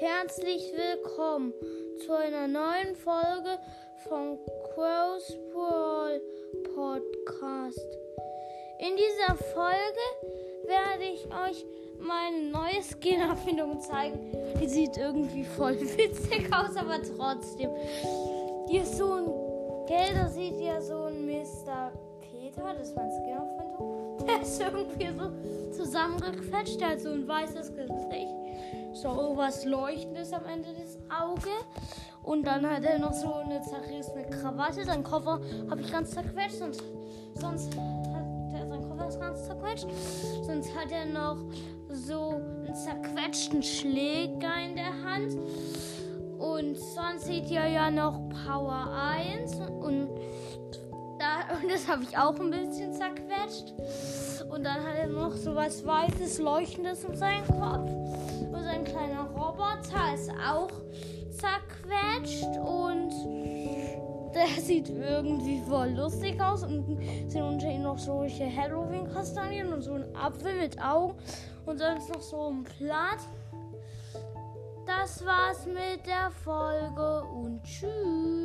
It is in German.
herzlich willkommen zu einer neuen Folge von Crow's Brawl Podcast. In dieser Folge werde ich euch meine neue Skin-Erfindung zeigen. Die sieht irgendwie voll witzig aus, aber trotzdem. Die ist so ein Gelder sieht ja so ein Mr. Peter, das ist meine Skin-Erfindung. Der ist irgendwie so zusammengequetscht, der hat so ein weißes Gesicht so was Leuchtendes am Ende des Auges. Und dann hat er noch so eine zerrissene Krawatte. Sein Koffer habe ich ganz zerquetscht. Sonst, sonst hat er sein Koffer ist ganz zerquetscht. Sonst hat er noch so einen zerquetschten Schläger in der Hand. Und sonst sieht er ja noch Power 1. Und, da, und das habe ich auch ein bisschen zerquetscht. Und dann hat er noch so was Weißes, Leuchtendes in seinem Kopf. Und sein kleiner Roboter ist auch zerquetscht und der sieht irgendwie voll lustig aus. Und sind unter ihm noch solche Halloween-Kastanien und so ein Apfel mit Augen und sonst noch so ein Blatt. Das war's mit der Folge und tschüss.